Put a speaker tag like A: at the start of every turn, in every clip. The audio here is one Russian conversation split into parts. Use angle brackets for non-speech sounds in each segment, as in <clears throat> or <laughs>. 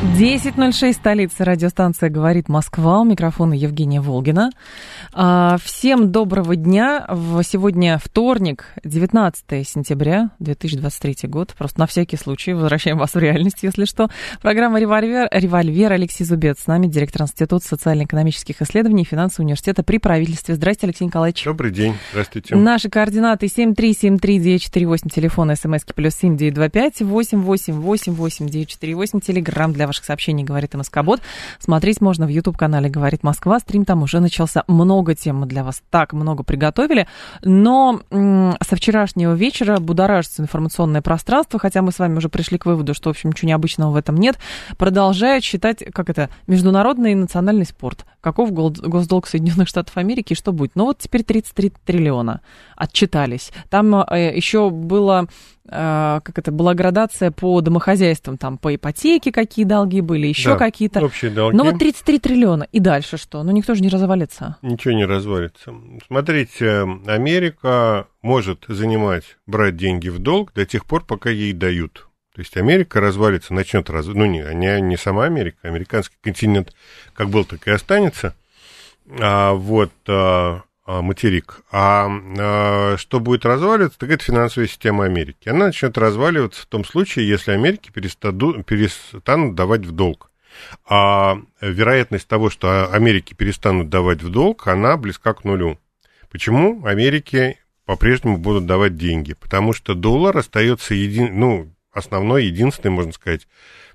A: 10.06, столица, радиостанция «Говорит Москва». У микрофона Евгения Волгина. А, всем доброго дня. Сегодня вторник, 19 сентября 2023 год. Просто на всякий случай возвращаем вас в реальность, если что. Программа «Револьвер», «Револьвер» Алексей Зубец с нами, директор Института социально-экономических исследований и финансового университета при правительстве. Здравствуйте, Алексей Николаевич.
B: Добрый день. Здравствуйте.
A: Наши координаты 7373948, телефон смски плюс 7925 8888948, телеграмм для ваших сообщений «Говорит МСК-бот». Смотреть можно в YouTube-канале «Говорит Москва». Стрим там уже начался. Много тем для вас так много приготовили. Но со вчерашнего вечера будоражится информационное пространство, хотя мы с вами уже пришли к выводу, что, в общем, ничего необычного в этом нет, продолжает считать, как это, международный и национальный спорт. Каков госдолг Соединенных Штатов Америки и что будет? Ну вот теперь 33 триллиона отчитались. Там э, еще было как это, была градация по домохозяйствам, там по ипотеке какие долги были, еще
B: да,
A: какие-то.
B: Общие долги.
A: Но вот 33 триллиона. И дальше что? Ну никто же не развалится.
B: Ничего не развалится. Смотрите, Америка может занимать, брать деньги в долг до тех пор, пока ей дают. То есть Америка развалится, начнет раз... Ну, не, не, не сама Америка, американский континент как был, так и останется. А, вот, а, а, материк. А, а что будет разваливаться, так это финансовая система Америки. Она начнет разваливаться в том случае, если Америки перестаду, перестанут давать в долг. А вероятность того, что Америки перестанут давать в долг, она близка к нулю. Почему Америки по-прежнему будут давать деньги? Потому что доллар остается един, ну, основной, единственной, можно сказать,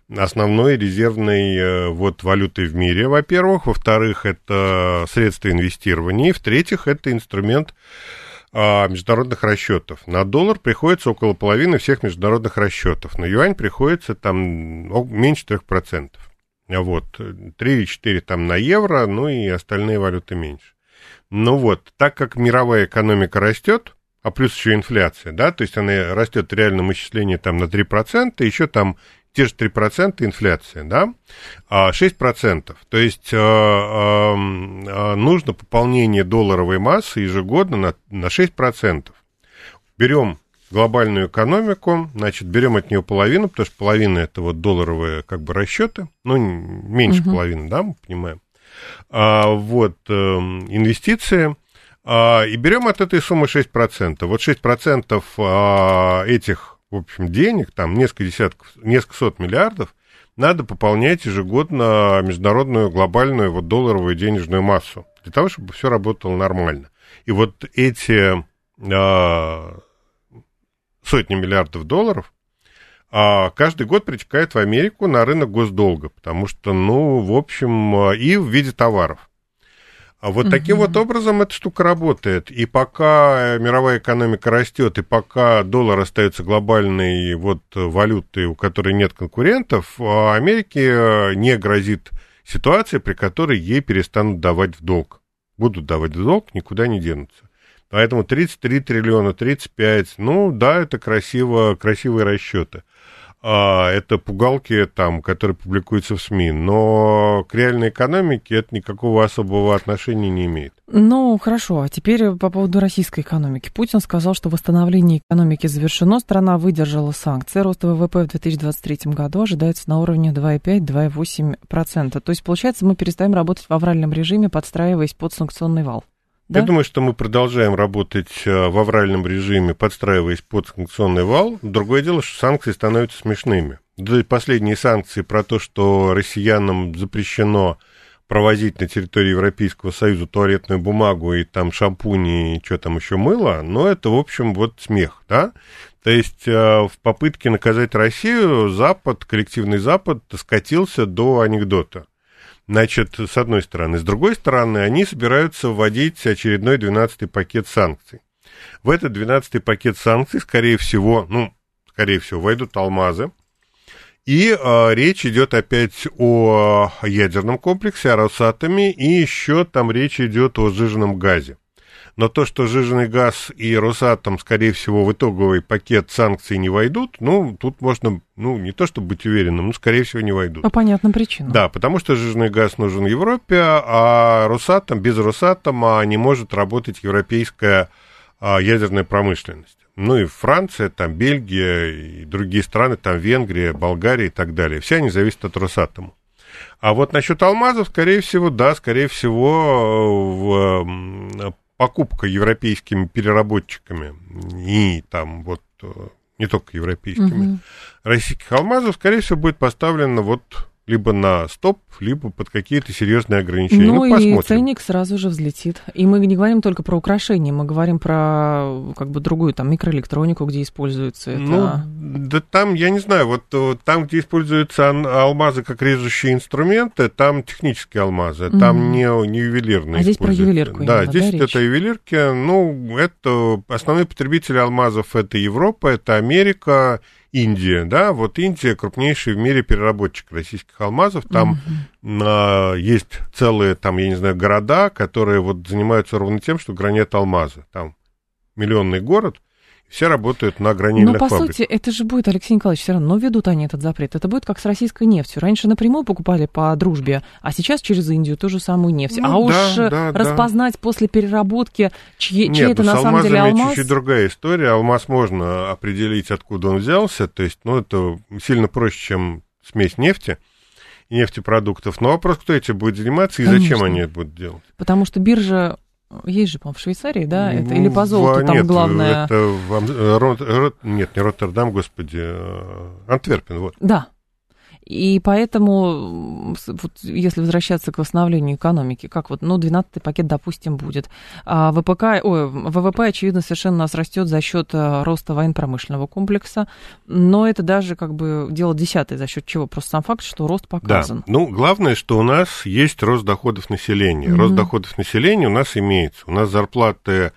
B: основной резервной э, вот валютой в мире, во-первых. Во-вторых, это средство инвестирования. И в-третьих, это инструмент а, международных расчетов. На доллар приходится около половины всех международных расчетов. На юань приходится там меньше 3%. Вот, 3 или 4 там на евро, ну и остальные валюты меньше. Ну вот, так как мировая экономика растет, а плюс еще инфляция, да, то есть она растет в реальном исчислении там на 3%, еще там те же 3% инфляция, да, 6%. А То есть э, э, нужно пополнение долларовой массы ежегодно на, на 6%. Берем глобальную экономику, значит, берем от нее половину, потому что половина это вот долларовые как бы расчеты, ну, меньше угу. половины, да, мы понимаем. А, вот, э, инвестиции, а, и берем от этой суммы 6%. Вот 6% а, этих в общем, денег, там несколько десятков, несколько сот миллиардов, надо пополнять ежегодно международную глобальную вот долларовую денежную массу для того, чтобы все работало нормально. И вот эти э, сотни миллиардов долларов э, каждый год притекает в Америку на рынок госдолга, потому что, ну, в общем, и в виде товаров. А вот угу. таким вот образом эта штука работает. И пока мировая экономика растет, и пока доллар остается глобальной вот валютой, у которой нет конкурентов, Америке не грозит ситуация, при которой ей перестанут давать в долг. Будут давать в долг, никуда не денутся. Поэтому 33 триллиона, 35, ну да, это красиво, красивые расчеты это пугалки, там, которые публикуются в СМИ, но к реальной экономике это никакого особого отношения не имеет.
A: Ну, хорошо. А теперь по поводу российской экономики. Путин сказал, что восстановление экономики завершено, страна выдержала санкции. Рост ВВП в 2023 году ожидается на уровне 2,5-2,8%. То есть, получается, мы перестаем работать в авральном режиме, подстраиваясь под санкционный вал.
B: Да? Я думаю, что мы продолжаем работать э, в авральном режиме, подстраиваясь под санкционный вал. Другое дело, что санкции становятся смешными. Да последние санкции про то, что россиянам запрещено провозить на территории Европейского Союза туалетную бумагу и там шампуни и что там еще мыло, но это, в общем, вот смех, да? То есть э, в попытке наказать Россию Запад, коллективный Запад скатился до анекдота. Значит, с одной стороны. С другой стороны, они собираются вводить очередной 12-й пакет санкций. В этот 12-й пакет санкций, скорее всего, ну, скорее всего, войдут алмазы. И э, речь идет опять о ядерном комплексе, о Росатоме, и еще там речь идет о сжиженном газе. Но то, что жиженый газ и Росатом, скорее всего, в итоговый пакет санкций не войдут, ну, тут можно, ну, не то чтобы быть уверенным, но, скорее всего, не войдут.
A: По понятным причинам.
B: Да, потому что жиженый газ нужен Европе, а Росатом, без Росатома не может работать европейская а, ядерная промышленность. Ну и Франция, там Бельгия и другие страны, там Венгрия, Болгария и так далее. Все они зависят от Росатома. А вот насчет алмазов, скорее всего, да, скорее всего, в, покупка европейскими переработчиками и там вот э, не только европейскими угу. российских алмазов, скорее всего, будет поставлена вот либо на стоп, либо под какие-то серьезные ограничения.
A: Ну, ну и ценник сразу же взлетит. И мы не говорим только про украшения, мы говорим про как бы другую там микроэлектронику, где используется это.
B: Ну, да там, я не знаю, вот э, там, где используются алмазы как режущие инструменты, там технические алмазы, mm там не, не ювелирные.
A: А здесь про ювелирку.
B: Да, здесь да, это ювелирки. Ну, это основные потребители алмазов это Европа, это Америка, Индия, да, вот Индия крупнейший в мире переработчик российских алмазов, там mm-hmm. э, есть целые, там, я не знаю, города, которые вот занимаются ровно тем, что гранят алмазы, там миллионный город, все работают на гранильных
A: Но, по
B: фабриках.
A: сути, это же будет, Алексей Николаевич, все равно ведут они этот запрет. Это будет как с российской нефтью. Раньше напрямую покупали по дружбе, а сейчас через Индию ту же самую нефть. Ну, а да, уж да, распознать да. после переработки, чьи, Нет, чей это на самом деле алмаз...
B: чуть-чуть другая история. Алмаз можно определить, откуда он взялся. То есть, ну, это сильно проще, чем смесь нефти нефтепродуктов. Но вопрос, кто этим будет заниматься и Конечно. зачем они это будут делать?
A: Потому что биржа есть же, по-моему, в Швейцарии, да? Это, или по золоту в, там нет, главное?
B: Это в, Рот, Рот, нет, не Роттердам, господи, э, Антверпен, вот.
A: Да, и поэтому, вот, если возвращаться к восстановлению экономики, как вот, ну, 12-й пакет, допустим, будет. А ВПК, ой, ВВП, очевидно, совершенно у нас растет за счет э, роста военно-промышленного комплекса, но это даже как бы дело десятое, за счет чего? Просто сам факт, что рост показан.
B: Да. Ну, главное, что у нас есть рост доходов населения. Mm-hmm. Рост доходов населения у нас имеется. У нас зарплаты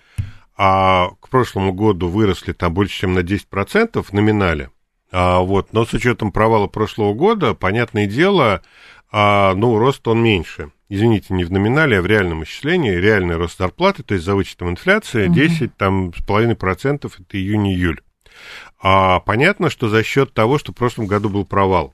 B: а к прошлому году выросли там больше, чем на 10% в номинале. А, вот, но с учетом провала прошлого года, понятное дело, а, ну, рост он меньше. Извините, не в номинале, а в реальном исчислении. Реальный рост зарплаты, то есть за вычетом инфляции, 10 там, с половиной процентов, это июнь-июль. А, понятно, что за счет того, что в прошлом году был провал.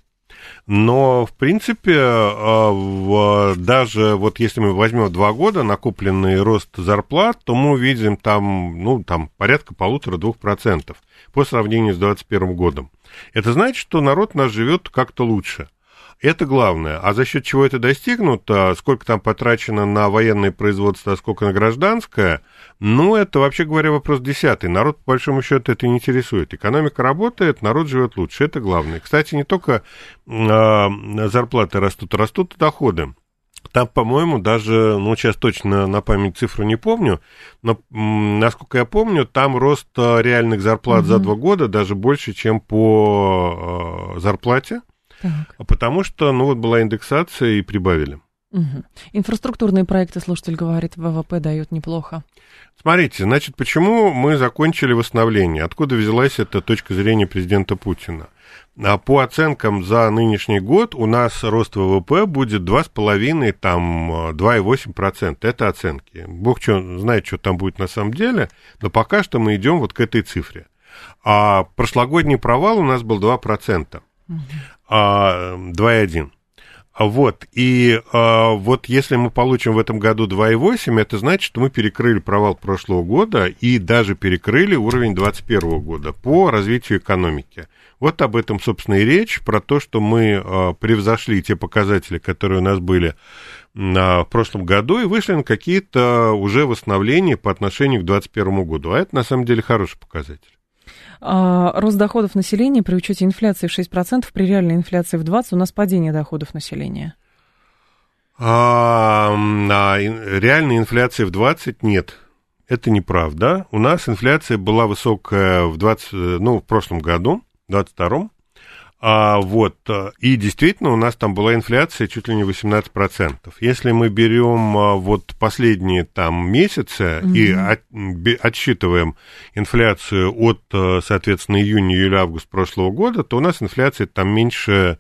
B: Но, в принципе, а, даже вот если мы возьмем два года накопленный рост зарплат, то мы увидим там, ну, там порядка полутора-двух процентов по сравнению с 2021 годом. Это значит, что народ наш живет как-то лучше. Это главное. А за счет чего это достигнуто, сколько там потрачено на военное производство, а сколько на гражданское, ну, это, вообще говоря, вопрос десятый. Народ, по большому счету, это не интересует. Экономика работает, народ живет лучше. Это главное. Кстати, не только э, зарплаты растут, растут и доходы. Там, по-моему, даже, ну, сейчас точно на память цифру не помню, но, насколько я помню, там рост э, реальных зарплат угу. за два года даже больше, чем по э, зарплате, так. потому что, ну, вот была индексация и прибавили.
A: Угу. Инфраструктурные проекты, слушатель говорит, ВВП дают неплохо.
B: Смотрите, значит, почему мы закончили восстановление? Откуда взялась эта точка зрения президента Путина? А по оценкам за нынешний год у нас рост ВВП будет 2,5, там 2,8%. Это оценки. Бог что, знает, что там будет на самом деле, но пока что мы идем вот к этой цифре. А прошлогодний провал у нас был 2%, а 2,1%. Вот, и а, вот если мы получим в этом году 2,8, это значит, что мы перекрыли провал прошлого года и даже перекрыли уровень 2021 года по развитию экономики. Вот об этом, собственно, и речь, про то, что мы а, превзошли те показатели, которые у нас были в прошлом году, и вышли на какие-то уже восстановления по отношению к 2021 году. А это, на самом деле, хороший показатель.
A: А, рост доходов населения при учете инфляции в 6%, при реальной инфляции в 20% у нас падение доходов населения.
B: А, а реальной инфляции в 20 нет. Это неправда. У нас инфляция была высокая в 20, ну, в прошлом году, в 22 а, вот, и действительно у нас там была инфляция чуть ли не 18%. Если мы берем а, вот последние там месяцы mm-hmm. и от, отсчитываем инфляцию от, а, соответственно, июня, июля, август прошлого года, то у нас инфляция там меньше,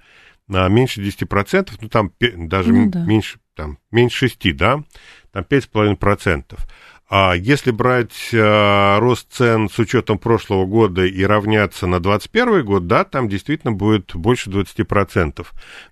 B: а, меньше 10%, ну там даже ну, да. меньше, там, меньше 6, да, там 5,5%. А если брать а, рост цен с учетом прошлого года и равняться на 2021 год, да, там действительно будет больше 20%.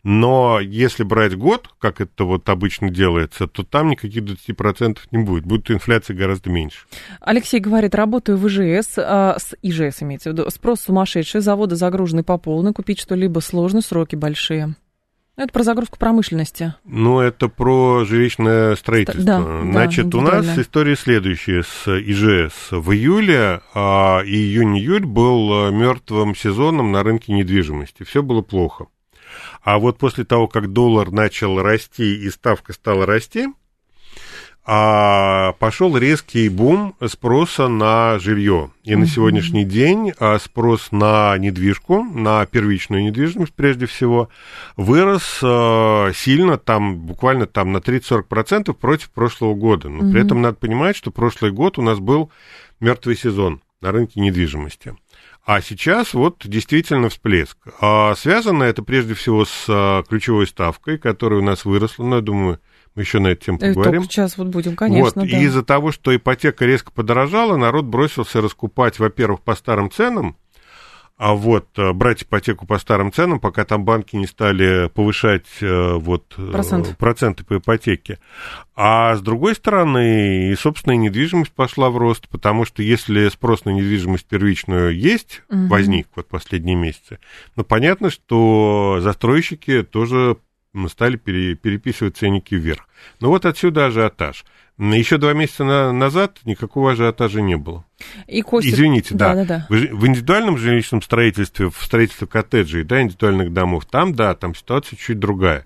B: Но если брать год, как это вот обычно делается, то там никаких 20% не будет. Будет инфляция гораздо меньше.
A: Алексей говорит, работаю в ИЖС, а, с ИЖС имеется в виду, спрос сумасшедший, заводы загружены по полной, купить что-либо сложно, сроки большие. Ну, это про загрузку промышленности.
B: Ну, это про жилищное строительство.
A: Да,
B: Значит,
A: да,
B: у нас история следующая с ИЖС. В июле а, июнь-июль был а, мертвым сезоном на рынке недвижимости. Все было плохо. А вот после того, как доллар начал расти и ставка стала расти, а пошел резкий бум спроса на жилье. И на сегодняшний день а, спрос на недвижку, на первичную недвижимость прежде всего, вырос а, сильно, там буквально там на 30-40% против прошлого года. Но при этом надо понимать, что прошлый год у нас был мертвый сезон на рынке недвижимости. А сейчас вот действительно всплеск. А связано это прежде всего с а, ключевой ставкой, которая у нас выросла, ну, я думаю, мы еще на эту тему
A: Э,
B: поговорим.
A: Только сейчас вот будем, конечно,
B: вот.
A: да.
B: И из-за того, что ипотека резко подорожала, народ бросился раскупать, во-первых, по старым ценам, а вот э, брать ипотеку по старым ценам, пока там банки не стали повышать э, вот,
A: Процент.
B: проценты по ипотеке. А с другой стороны, и собственная недвижимость пошла в рост, потому что если спрос на недвижимость первичную есть,
A: Мгм.
B: возник вот последние месяцы, ну, понятно, что застройщики тоже м, стали пере- переписывать ценники вверх. Ну, вот отсюда ажиотаж. Еще два месяца на- назад никакого ажиотажа не было.
A: И Костя...
B: Извините, да.
A: Да, да, да.
B: В, в индивидуальном жилищном строительстве, в строительстве коттеджей, да, индивидуальных домов, там, да, там ситуация чуть другая.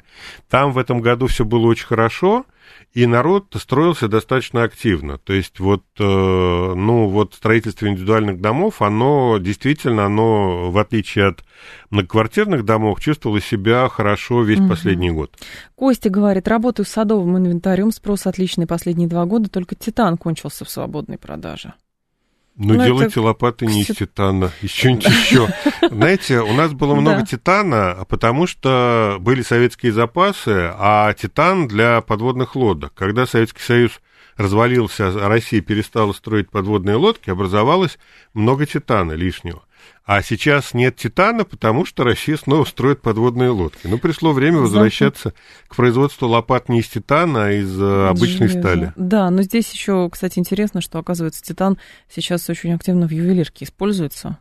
B: Там в этом году все было очень хорошо, и народ строился достаточно активно. То есть вот, э, ну, вот строительство индивидуальных домов, оно действительно, оно, в отличие от многоквартирных домов, чувствовало себя хорошо весь
A: Мгм.
B: последний год.
A: Костя говорит, работаю с садовым инвентарем, спрос отличный последние два года, только титан кончился в свободной продаже.
B: Ну,
A: Ну,
B: делайте
A: это
B: лопаты не из титана, из чего-нибудь еще. Знаете, у нас было много
A: Да.
B: титана, потому что были советские запасы, а титан для подводных лодок. Когда Советский Союз развалился, а Россия перестала строить подводные лодки, образовалось много титана лишнего. А сейчас нет титана, потому что Россия снова строит подводные лодки. Ну, пришло время возвращаться к производству лопат не из титана, а из э, обычной
A: Железо.
B: стали.
A: Да, но здесь еще, кстати, интересно, что, оказывается, титан сейчас очень активно в ювелирке используется,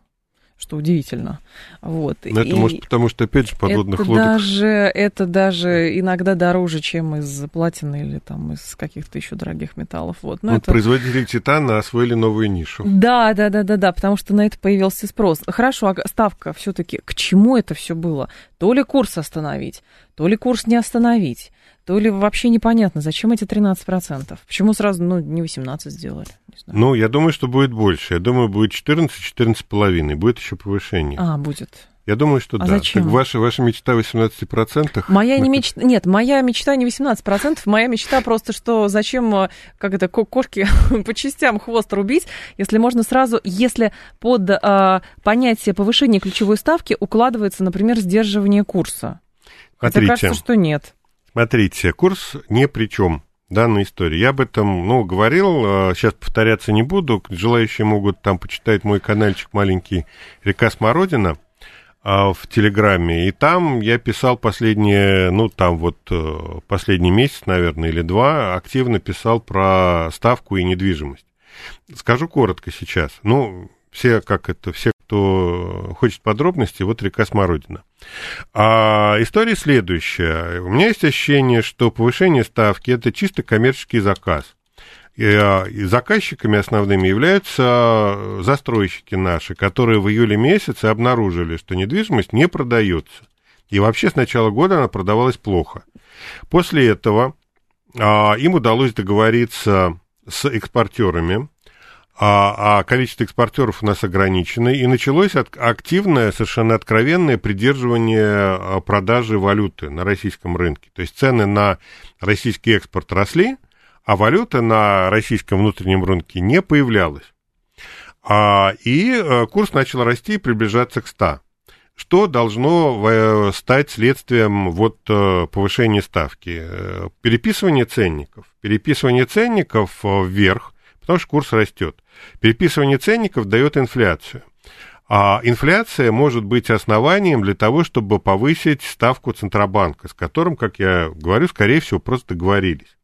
A: что удивительно. Вот.
B: Но это
A: И
B: может потому, что, опять же, подводных
A: это
B: лодок
A: даже, это даже иногда дороже, чем из платины или там из каких-то еще дорогих металлов. Вот. Но
B: Ну,
A: это...
B: Производители титана освоили новую нишу.
A: Да, да, да, да, да, потому что на это появился спрос. Хорошо, а ставка все-таки к чему это все было? То ли курс остановить, то ли курс не остановить, то ли вообще непонятно, зачем эти 13%? Почему сразу, ну, не 18 сделали? Не знаю.
B: Ну, я думаю, что будет больше. Я думаю, будет 14, 14,5. Будет еще повышение.
A: А, будет.
B: Я думаю, что
A: А
B: да.
A: зачем?
B: Так ваша, ваша мечта 18%.
A: Моя не мечта... Нет, моя мечта не 18%, моя мечта просто, что зачем, э, как это, ко- кошки <laughs> по частям хвост рубить, если можно сразу, если под а, понятие повышения ключевой ставки укладывается, например, сдерживание курса.
B: Смотрите,
A: кажется, что нет.
B: Смотрите, курс ни при чем данной истории. Я об этом, ну, говорил, сейчас повторяться не буду. Желающие могут там почитать мой каналчик маленький «Река Смородина» а, в Телеграме. И там я писал последние, ну, там вот э, последний месяц, наверное, или два, активно писал про ставку и недвижимость. Скажу коротко сейчас. Ну, все, как это, все, кто хочет подробностей, вот река Смородина. А история следующая. У меня есть ощущение, что повышение ставки это чисто коммерческий заказ. А, и заказчиками основными являются застройщики наши, которые в июле месяце обнаружили, что недвижимость не продается. И вообще с начала года она продавалась плохо. После этого а, им удалось договориться с экспортерами, а, а количество экспортеров у нас ограничено, и началось от- активное, совершенно откровенное придерживание а, продажи валюты на российском рынке. То есть цены на российский экспорт росли, а валюта на российском внутреннем рынке не появлялась. А, и э, курс начал расти и приближаться к 100 что должно э, стать следствием вот э, повышения ставки? Переписывание ценников. Переписывание ценников вверх, потому что курс растет. Переписывание ценников дает инфляцию. А инфляция может быть основанием для того, чтобы повысить ставку Центробанка, с которым, как я говорю, скорее всего, просто договорились.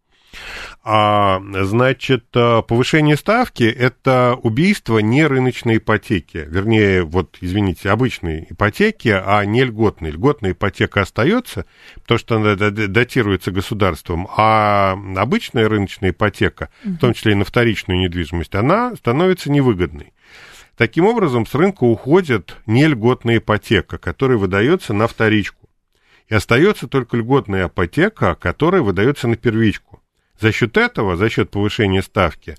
B: А, значит, э, повышение ставки – это убийство не рыночной ипотеки. Вернее, вот, извините, обычной ипотеки, а не льготной. Льготная ипотека остается, потому что она датируется государством, а обычная рыночная ипотека, в том числе и на вторичную недвижимость, она становится невыгодной. Таким образом, с рынка уходит нельготная ипотека, которая выдается на вторичку. И остается только льготная ипотека, которая выдается на первичку. За счет этого, за счет повышения ставки,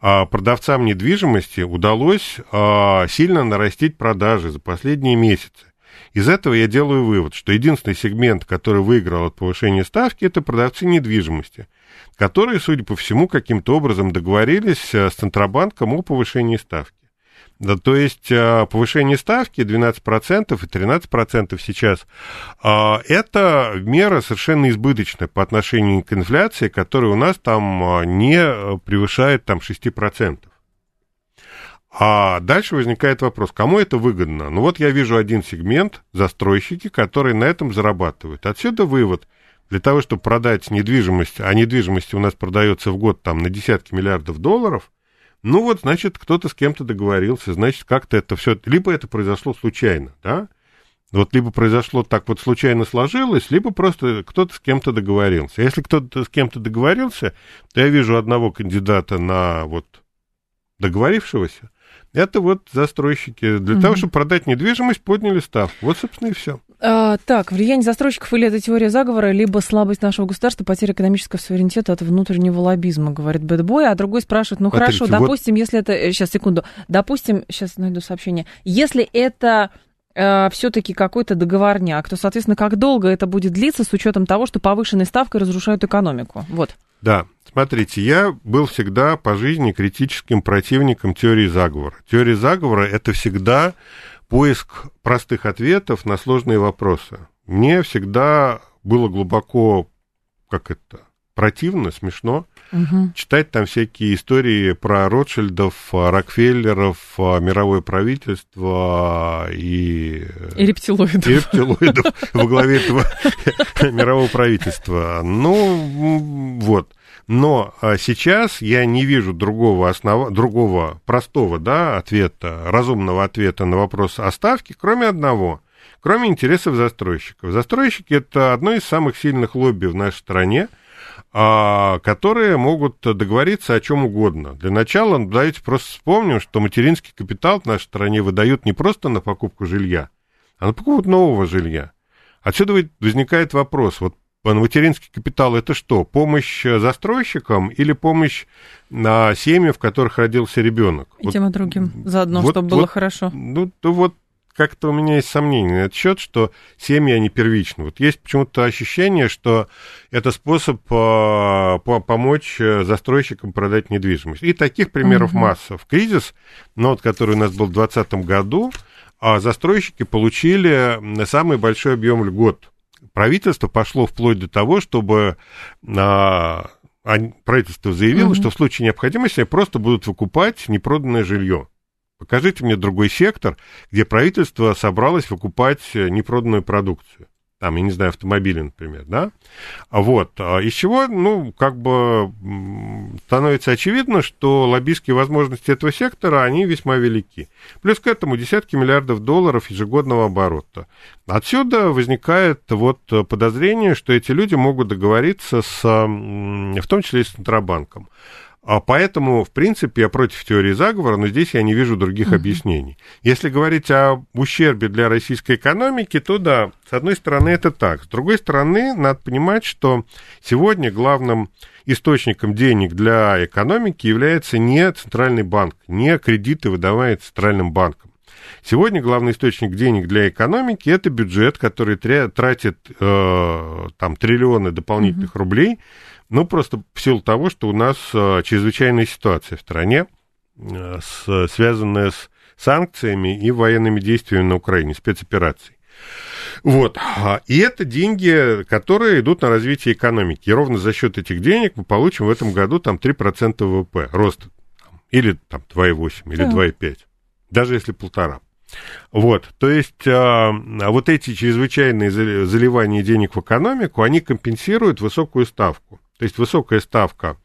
B: а, продавцам недвижимости удалось а, сильно нарастить продажи за последние месяцы. Из этого я делаю вывод, что единственный сегмент, который выиграл от повышения ставки, это продавцы недвижимости, которые, судя по всему, каким-то образом договорились э, с Центробанком о повышении ставки. Да, то есть а, повышение ставки 12% и 13% сейчас, а, это мера совершенно избыточная по отношению к инфляции, которая у нас там а, не превышает там 6%. А дальше возникает вопрос, кому это выгодно? Ну вот я вижу один сегмент, застройщики, которые на этом зарабатывают. Отсюда вывод. Для того, чтобы продать недвижимость, а недвижимость у нас продается в год там на десятки миллиардов долларов – ну вот, значит, кто-то с кем-то договорился, значит, как-то это все, либо это произошло случайно, да, вот либо произошло так вот случайно сложилось, либо просто кто-то с кем-то договорился. Если кто-то с кем-то договорился, то я вижу одного кандидата на вот договорившегося, это вот застройщики. Для угу. того, чтобы продать недвижимость, подняли ставку. Вот, собственно, и все.
A: А, так, влияние застройщиков или это теория заговора, либо слабость нашего государства, потеря экономического суверенитета от внутреннего лоббизма, говорит Бэтбой. А другой спрашивает, ну Смотрите, хорошо, вот... допустим, если это... Сейчас, э, секунду. Допустим, сейчас найду сообщение. Если это э, все-таки какой-то договорняк, то, соответственно, как долго это будет длиться с учетом того, что повышенной ставкой разрушают экономику? Вот.
B: Да, смотрите, я был всегда по жизни критическим противником теории заговора. Теория заговора – это всегда поиск простых ответов на сложные вопросы. Мне всегда было глубоко, как это, противно, смешно угу. читать там всякие истории про Ротшильдов, Рокфеллеров, мировое правительство и...
A: И рептилоидов.
B: И рептилоидов во главе этого <laughs> мирового правительства. Ну, вот. Но а, сейчас я не вижу другого, основа, другого простого да, ответа, разумного ответа на вопрос о ставке, кроме одного, кроме интересов застройщиков. Застройщики – это одно из самых сильных лобби в нашей стране, которые могут договориться о чем угодно. Для начала давайте просто вспомним, что материнский капитал в нашей стране выдают не просто на покупку жилья, а на покупку нового жилья. Отсюда возникает вопрос, вот материнский капитал это что? Помощь э, застройщикам или помощь на семьи, в которых родился ребенок?
A: И вот, тем и другим заодно, вот, чтобы было вот, хорошо.
B: Ну, то вот как-то у меня есть сомнения на этот счет, что семьи, они первичны. Вот есть почему-то ощущение, что это способ э, по помочь э, застройщикам продать недвижимость. И таких примеров угу. масса. В кризис, ну, вот, который у нас был в 2020 году, а застройщики получили самый большой объем льгот правительство пошло вплоть до того, чтобы а, правительство заявило, угу. что в случае необходимости просто будут выкупать непроданное жилье. Покажите мне другой сектор, где правительство собралось выкупать непроданную продукцию там, я не знаю, автомобили, например, да, вот, а из чего, ну, как бы становится очевидно, что лоббистские возможности этого сектора, они весьма велики. Плюс к этому десятки миллиардов долларов ежегодного оборота. Отсюда возникает вот подозрение, что эти люди могут договориться с, в том числе и с Центробанком. А поэтому, в принципе, я против теории заговора, но здесь я не вижу других uh-huh. объяснений. Если говорить о ущербе для российской экономики, то да, с одной стороны это так. С другой стороны, надо понимать, что сегодня главным источником денег для экономики является не центральный банк, не кредиты, выдаваемые центральным банком. Сегодня главный источник денег для экономики это бюджет, который тратит э, там триллионы дополнительных uh-huh. рублей ну, просто в силу того, что у нас э, чрезвычайная ситуация в стране, э, с, связанная с санкциями и военными действиями на Украине, спецоперацией. Вот. И это деньги, которые идут на развитие экономики. И ровно за счет этих денег мы получим в этом году там 3% ВВП, рост Или там 2,8, или да. 2,5. Даже если полтора. Вот, то есть а, вот эти чрезвычайные заливания денег в экономику, они компенсируют высокую ставку. То есть высокая ставка,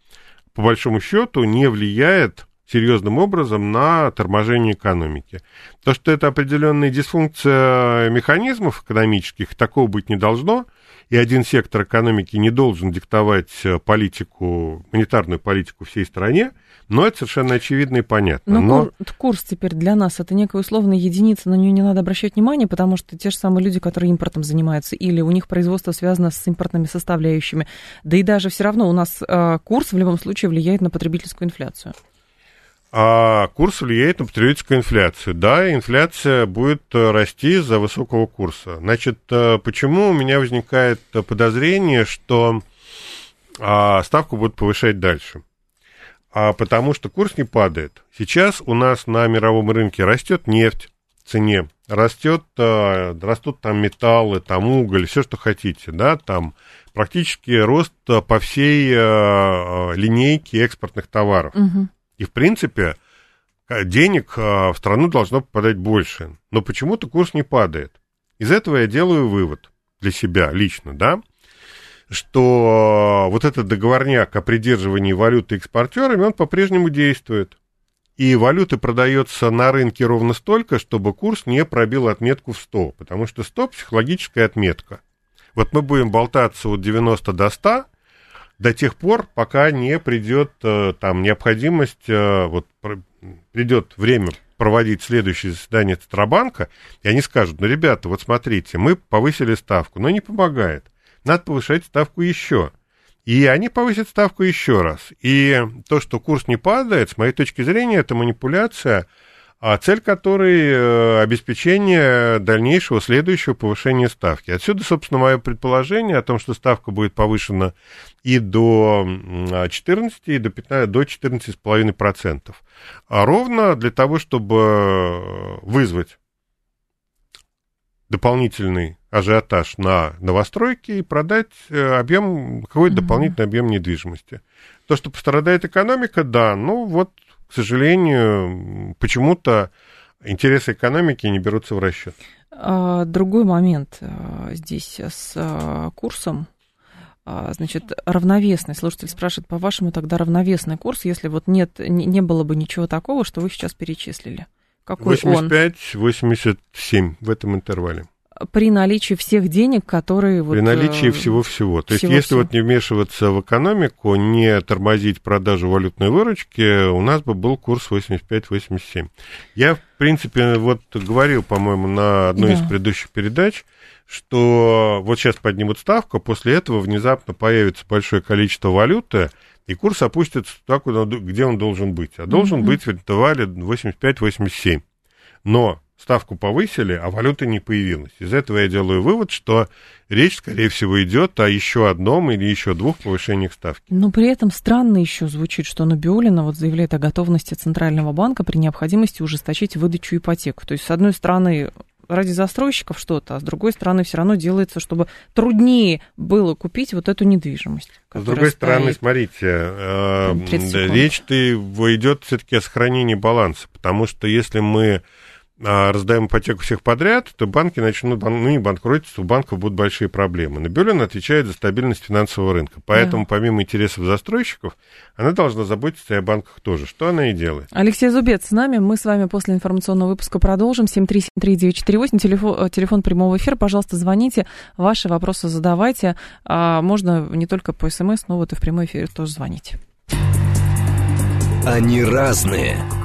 B: по большому счету, не влияет серьезным образом на торможение экономики. То, что это определенная дисфункция механизмов экономических, такого быть не должно, и один сектор экономики не должен диктовать политику, монетарную политику всей стране, но это совершенно очевидно и понятно.
A: Но, но... курс теперь для нас это некая условная единица, на нее не надо обращать внимание, потому что те же самые люди, которые импортом занимаются, или у них производство связано с импортными составляющими, да и даже все равно у нас э, курс в любом случае влияет на потребительскую инфляцию
B: а курс влияет на потребительскую инфляцию. Да, инфляция будет э, расти из-за высокого курса. Значит, э, почему у меня возникает подозрение, что а, ставку будут повышать дальше? А потому что курс не падает. Сейчас у нас на мировом рынке растет нефть в цене, растет, э, растут там металлы, там уголь, все, что хотите, да, там практически рост по всей линейке экспортных товаров. Угу. И, в принципе, денег а, в страну должно попадать больше. Но почему-то курс не падает. Из этого я делаю вывод для себя лично, да, что вот этот договорняк о придерживании валюты экспортерами, он по-прежнему действует. И валюты продается на рынке ровно столько, чтобы курс не пробил отметку в 100, потому что 100 – психологическая отметка. Вот мы будем болтаться от 90 до 100, до тех пор, пока не придет э, там необходимость, э, вот придет время проводить следующее заседание Центробанка, и они скажут, ну, ребята, вот смотрите, мы повысили ставку, но не помогает. Надо повышать ставку еще. И они повысят ставку еще раз. И то, что курс не падает, с моей точки зрения, это манипуляция – а цель которой э, обеспечение дальнейшего следующего повышения ставки. Отсюда, собственно, мое предположение о том, что ставка будет повышена и до 14, и до, 15, до 14,5%. А ровно для того, чтобы вызвать дополнительный ажиотаж на новостройки и продать э, объем, какой-то mm-hmm. дополнительный объем недвижимости. То, что пострадает экономика, да, ну вот к сожалению, почему-то интересы экономики не берутся в расчет.
A: А, другой момент а, здесь с а, курсом. Значит, равновесный. Слушатель спрашивает, по-вашему, тогда равновесный курс, если вот нет, не было бы ничего такого, что вы сейчас перечислили?
B: Какой 85-87 в этом интервале
A: при наличии всех денег, которые...
B: Вот, при наличии всего-всего. То есть, если вот не вмешиваться в экономику, не тормозить продажу валютной выручки, у нас бы был курс 85-87. Я, в принципе, вот говорил, по-моему, на одной да. из предыдущих передач, что вот сейчас поднимут ставку, после этого внезапно появится большое количество валюты, и курс опустится туда, где он должен быть. А должен mm-hmm. быть в интервале 85-87. Но ставку повысили, а валюта не появилась. Из этого я делаю вывод, что речь, скорее всего, идет о еще одном или еще двух повышениях ставки.
A: Но при этом странно еще звучит, что Набиулина вот заявляет о готовности Центрального банка при необходимости ужесточить выдачу ипотек. То есть, с одной стороны, ради застройщиков что-то, а с другой стороны все равно делается, чтобы труднее было купить вот эту недвижимость.
B: С другой стороны, смотрите, э, речь-то идет все-таки о сохранении баланса, потому что если мы раздаем ипотеку всех подряд, то банки начнут, ну не банкротиться, у банков будут большие проблемы. Набиулин отвечает за стабильность финансового рынка. Поэтому, да. помимо интересов застройщиков, она должна заботиться и о банках тоже, что она и делает.
A: Алексей Зубец с нами. Мы с вами после информационного выпуска продолжим. 7373948, телефон, телефон прямого эфира. Пожалуйста, звоните, ваши вопросы задавайте. А можно не только по смс, но вот и в прямой эфире тоже звонить.
C: Они разные,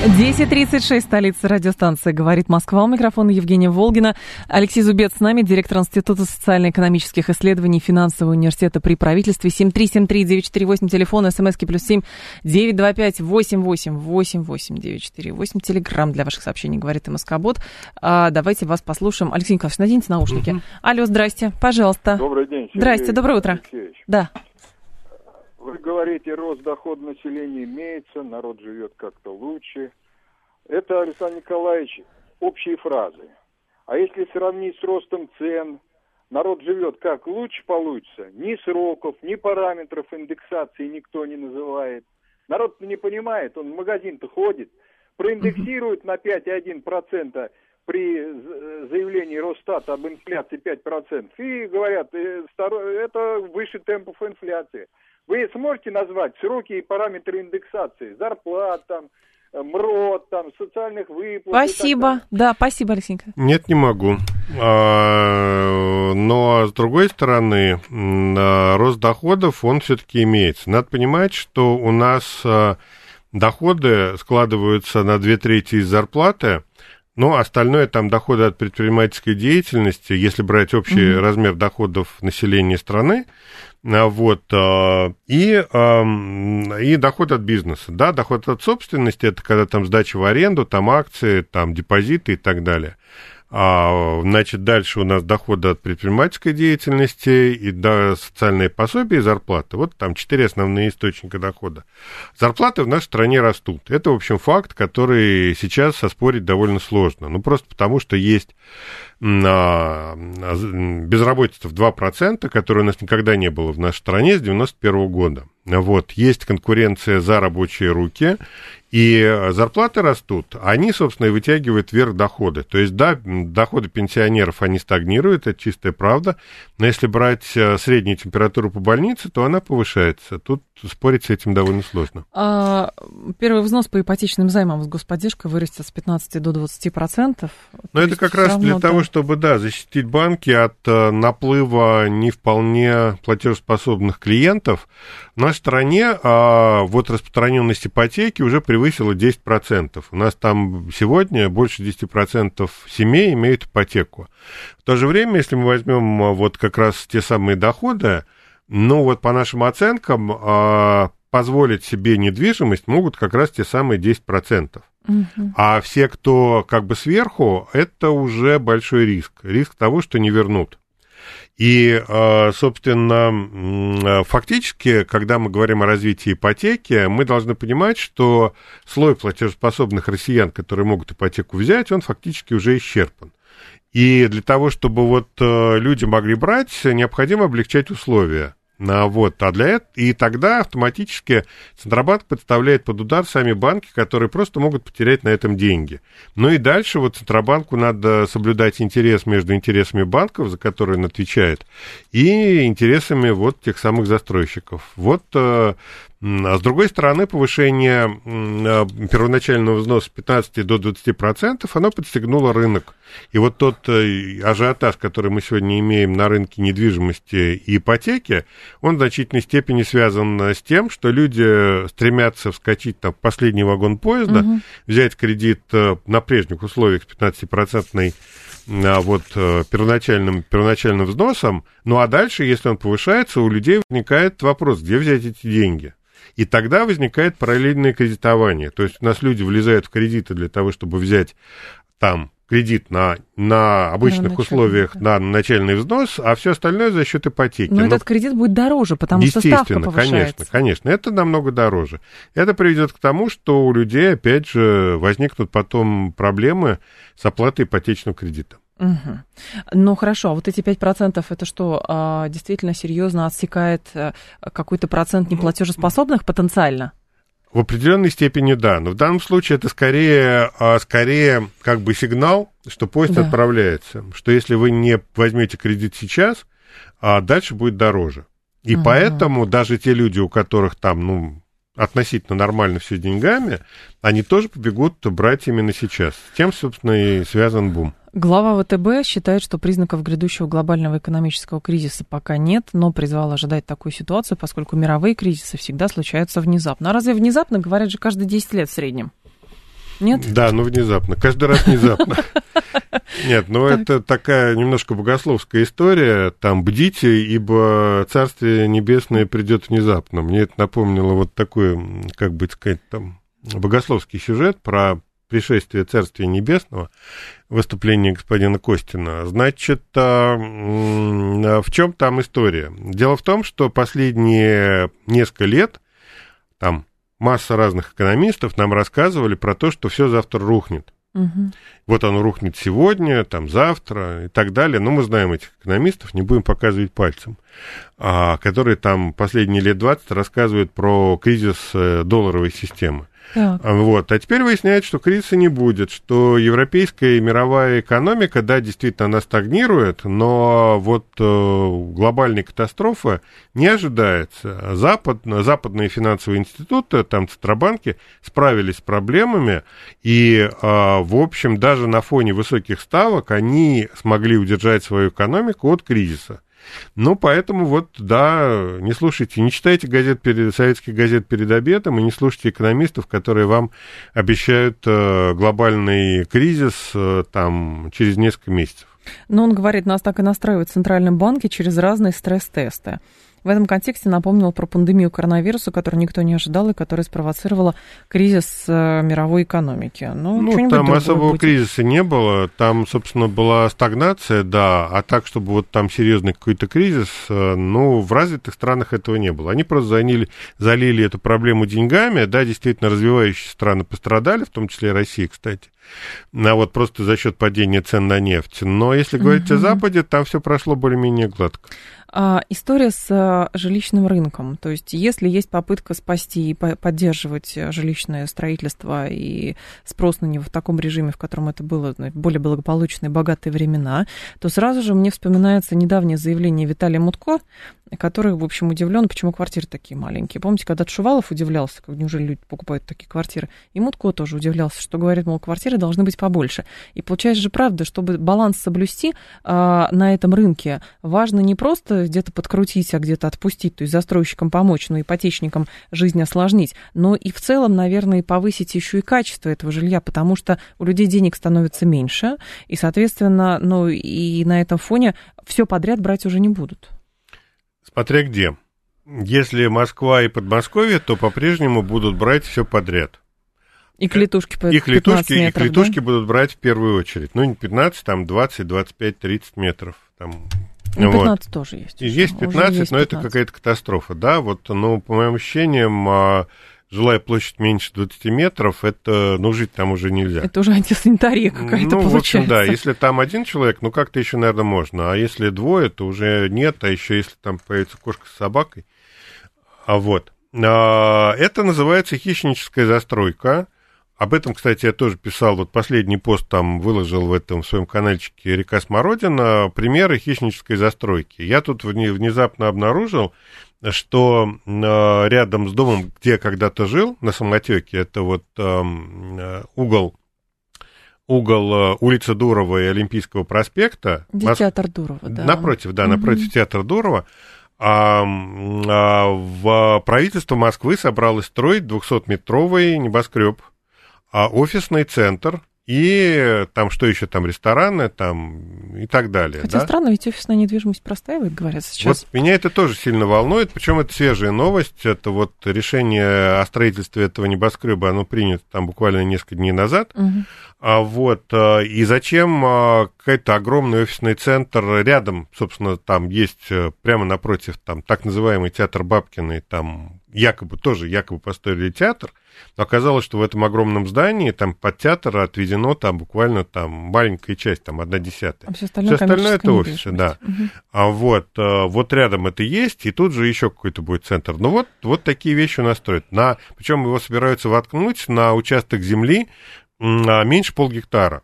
A: 10.36, столица радиостанции «Говорит Москва». У микрофона Евгения Волгина. Алексей Зубец с нами, директор Института социально-экономических исследований Финансового университета при правительстве. 7373948, телефон, смски плюс 7 925 88 88 948. Телеграмм для ваших сообщений «Говорит МСК-бот». А, давайте вас послушаем. Алексей Николаевич, наденьте наушники. Угу. Алло, здрасте, пожалуйста.
D: Добрый день.
A: Сергей здрасте, доброе утро.
D: Алексеевич.
A: Да.
D: Вы говорите, рост дохода населения имеется, народ живет как-то лучше. Это, Александр Николаевич, общие фразы. А если сравнить с ростом цен, народ живет как лучше получится, ни сроков, ни параметров индексации никто не называет. Народ не понимает, он в магазин-то ходит, проиндексирует на 5,1% при заявлении Росстата об инфляции 5%, и говорят, э, это выше темпов инфляции. Вы сможете назвать сроки и параметры индексации, зарплат там, МРОД, там, социальных выплат.
A: Спасибо. Да, спасибо, Алексей
B: Нет, не могу. А, но, с другой стороны, рост доходов, он все-таки имеется. Надо понимать, что у нас а, доходы складываются на две трети из зарплаты, но остальное там доходы от предпринимательской деятельности, если брать общий mm-hmm. размер доходов населения страны, а, вот, а, и, и доход от бизнеса, да, доход от собственности, это когда там сдача в аренду, там акции, там депозиты и так далее. А, значит, дальше у нас доходы от предпринимательской деятельности и да, социальные пособия и зарплаты. Вот там четыре основные источника дохода. Зарплаты в нашей стране растут. Это, в общем, факт, который сейчас оспорить довольно сложно. Ну, просто потому, что есть а, безработица в 2%, которой у нас никогда не было в нашей стране с 91 года. Вот, есть конкуренция за рабочие руки, и зарплаты растут, они, собственно, и вытягивают вверх доходы. То есть, да, доходы пенсионеров, они стагнируют, это чистая правда, но если брать э, среднюю температуру по больнице, то она повышается. Тут спорить с этим довольно сложно.
A: А, первый взнос по ипотечным займам с господдержкой вырастет с 15 до 20 процентов.
B: Но это как раз для того, чтобы, да, защитить банки от э, наплыва не вполне платежеспособных клиентов. В нашей стране а, вот распространенность ипотеки уже превысила 10%. У нас там сегодня больше 10% семей имеют ипотеку. В то же время, если мы возьмем а, вот как раз те самые доходы, ну вот по нашим оценкам а, позволить себе недвижимость могут как раз те самые 10%. Угу. А все, кто как бы сверху, это уже большой риск. Риск того, что не вернут. И, а, собственно, фактически, когда мы говорим о развитии ипотеки, мы должны понимать, что слой платежеспособных россиян, которые могут ипотеку взять, он фактически уже исчерпан. И для того, чтобы вот э, люди могли брать, необходимо облегчать условия. А, вот, а для этого, и тогда автоматически Центробанк подставляет под удар сами банки, которые просто могут потерять на этом деньги. Ну и дальше вот Центробанку надо соблюдать интерес между интересами банков, за которые он отвечает, и интересами вот тех самых застройщиков. Вот э, а с другой стороны, повышение а, первоначального взноса с 15 до 20%, оно подстегнуло рынок. И вот тот э, ажиотаж, который мы сегодня имеем на рынке недвижимости и ипотеки, он в значительной степени связан с тем, что люди стремятся вскочить там, в последний вагон поезда, угу. взять кредит э, на прежних условиях с 15-процентной а, вот э, первоначальным, первоначальным взносом, ну а дальше, если он повышается, у людей возникает вопрос, где взять эти деньги. И тогда возникает параллельное кредитование. То есть у нас люди влезают в кредиты для того, чтобы взять там кредит на, на обычных на условиях да. на начальный взнос, а все остальное за счет ипотеки.
A: Но, Но этот кредит будет дороже, потому что ставка повышается.
B: конечно, конечно, это намного дороже. Это приведет к тому, что у людей, опять же, возникнут потом проблемы с оплатой ипотечного кредита.
A: Угу. Ну хорошо, а вот эти 5% это что, а, действительно серьезно отсекает э, какой-то процент неплатежеспособных потенциально?
B: В определенной степени да, но в данном случае это скорее, а, скорее как бы сигнал, что поезд да. отправляется, что если вы не возьмете кредит сейчас, а дальше будет дороже. И угу. поэтому даже те люди, у которых там, ну, относительно нормально все деньгами, они тоже побегут брать именно сейчас. С тем, собственно, и связан бум.
A: Глава ВТБ считает, что признаков грядущего глобального экономического кризиса пока нет, но призвал ожидать такую ситуацию, поскольку мировые кризисы всегда случаются внезапно. А разве внезапно, говорят же, каждые 10 лет в среднем? Нет?
B: Да, ну внезапно. Каждый раз внезапно. <laughs> Нет, ну это такая немножко богословская история. Там бдите, ибо Царствие Небесное придет внезапно. Мне это напомнило вот такой, как бы сказать, там богословский сюжет про пришествия Царствия Небесного, выступление господина Костина. Значит, а, в чем там история? Дело в том, что последние несколько лет, там масса разных экономистов нам рассказывали про то, что все завтра рухнет. Угу. Вот оно рухнет сегодня, там завтра и так далее. Но мы знаем этих экономистов, не будем показывать пальцем, а, которые там последние лет 20 рассказывают про кризис э, долларовой системы. Так. Вот. А теперь выясняется, что кризиса не будет, что европейская и мировая экономика, да, действительно, она стагнирует, но вот э, глобальной катастрофы не ожидается. Запад, западные финансовые институты, там Центробанки, справились с проблемами, и, э, в общем, даже на фоне высоких ставок они смогли удержать свою экономику от кризиса. Ну, поэтому вот, да, не слушайте, не читайте газет перед, советских газет перед обедом и не слушайте экономистов, которые вам обещают э, глобальный кризис э, там через несколько месяцев.
A: Но он говорит, нас так и настраивают в банке через разные стресс-тесты. В этом контексте напомнил про пандемию коронавируса, которую никто не ожидал и которая спровоцировала кризис э, мировой экономики.
B: Ну, ну там особого будет. кризиса не было. Там, собственно, была стагнация, да, а так, чтобы вот там серьезный какой-то кризис, э, ну, в развитых странах этого не было. Они просто залили, залили эту проблему деньгами, да, действительно, развивающиеся страны пострадали, в том числе и Россия, кстати а вот просто за счет падения цен на нефть. Но если говорить угу. о Западе, там все прошло более-менее гладко.
A: А, история с а, жилищным рынком. То есть, если есть попытка спасти и поддерживать жилищное строительство и спрос на него в таком режиме, в котором это было в более благополучные, богатые времена, то сразу же мне вспоминается недавнее заявление Виталия Мутко, который, в общем, удивлен, почему квартиры такие маленькие. Помните, когда Шувалов удивлялся, как неужели люди покупают такие квартиры, и Мутко тоже удивлялся, что говорит, мол, квартиры должны быть побольше. И получается же правда, чтобы баланс соблюсти а, на этом рынке, важно не просто где-то подкрутить, а где-то отпустить, то есть застройщикам помочь, но ипотечникам жизнь осложнить, но и в целом, наверное, повысить еще и качество этого жилья, потому что у людей денег становится меньше, и, соответственно, ну и на этом фоне все подряд брать уже не будут.
B: Смотря где. Если Москва и Подмосковье, то по-прежнему будут брать все подряд.
A: И клетушки по
B: и клетушки, метров, И клетушки да? будут брать в первую очередь. Ну, не 15, там 20, 25, 30 метров. Там,
A: ну, 15 вот. тоже есть.
B: Есть 15, есть но 15. это какая-то катастрофа, да. Вот, ну, по моим ощущениям, а, жилая площадь меньше 20 метров, это, ну, жить там уже нельзя.
A: Это уже антисанитария какая-то ну, получается. В общем,
B: да, если там один человек, ну, как-то еще, наверное, можно, а если двое, то уже нет, а еще если там появится кошка с собакой, а вот. А, это называется хищническая застройка. Об этом, кстати, я тоже писал, вот последний пост там выложил в этом в своем каналчике «Река Смородина» примеры хищнической застройки. Я тут внезапно обнаружил, что э, рядом с домом, где я когда-то жил, на самотеке, это вот эм, э, угол угол э, улицы Дурова и Олимпийского проспекта.
A: Где Мос... театр Дурова, да.
B: Напротив, да, напротив угу. театра Дурова. А, а, в правительство Москвы собралось строить 200-метровый небоскреб, а офисный центр и там что еще там, рестораны там и так далее.
A: Хотя
B: да?
A: странно, ведь офисная недвижимость простаивает, говорят сейчас.
B: Вот меня это тоже сильно волнует, причем это свежая новость, это вот решение о строительстве этого небоскреба, оно принято там буквально несколько дней назад. Угу. А вот, э, и зачем э, какой-то огромный офисный центр рядом, собственно, там есть э, прямо напротив там так называемый театр Бабкиной, там якобы тоже якобы построили театр, но оказалось, что в этом огромном здании там под театр отведено там буквально там маленькая часть, там одна десятая. А
A: все остальное, все остальное
B: это офисы, да. Угу. А вот, э, вот рядом это есть, и тут же еще какой-то будет центр. Ну вот, вот такие вещи у нас строят. На, причем его собираются воткнуть на участок земли меньше полгектара.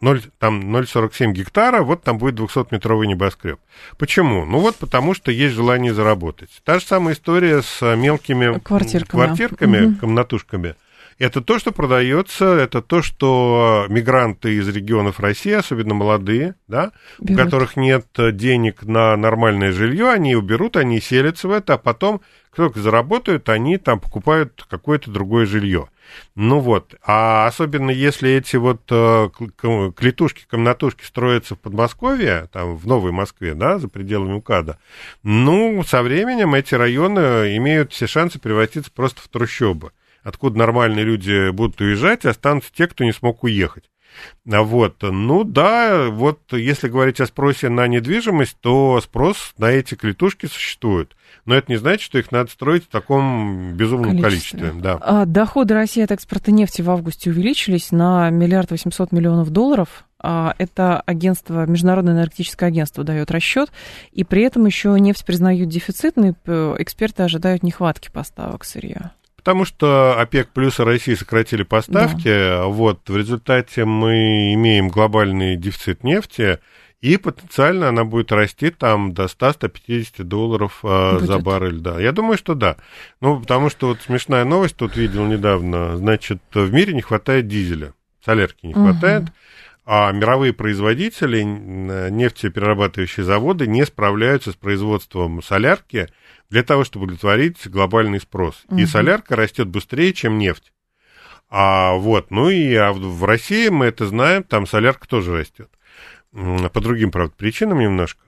B: 0, там 0,47 гектара, вот там будет 200-метровый небоскреб. Почему? Ну вот потому что есть желание заработать. Та же самая история с мелкими квартирками, квартирками угу. комнатушками. Это то, что продается, это то, что мигранты из регионов России, особенно молодые, да, у которых нет денег на нормальное жилье, они уберут, они селятся в это, а потом, как только заработают, они там покупают какое-то другое жилье. Ну вот, а особенно если эти вот э, клетушки, комнатушки строятся в Подмосковье, там в Новой Москве, да, за пределами УКАДа, ну, со временем эти районы имеют все шансы превратиться просто в трущобы. Откуда нормальные люди будут уезжать, и останутся те, кто не смог уехать. А вот, ну да, вот если говорить о спросе на недвижимость, то спрос на эти клетушки существует. Но это не значит, что их надо строить в таком безумном количестве. количестве да.
A: а, доходы России от экспорта нефти в августе увеличились на миллиард восемьсот миллионов долларов. А, это агентство, Международное энергетическое агентство дает расчет, и при этом еще нефть признают дефицитной, эксперты ожидают нехватки поставок сырья.
B: Потому что ОПЕК плюс и России сократили поставки, да. вот в результате мы имеем глобальный дефицит нефти, и потенциально она будет расти там до 100-150 долларов э, за баррель, да. Я думаю, что да. Ну, потому что вот смешная новость тут видел недавно. Значит, в мире не хватает дизеля, солярки не хватает. Угу. А мировые производители, нефтеперерабатывающие заводы не справляются с производством солярки для того, чтобы удовлетворить глобальный спрос. Угу. И солярка растет быстрее, чем нефть. А вот, ну и а в России мы это знаем, там солярка тоже растет по другим, правда, причинам немножко.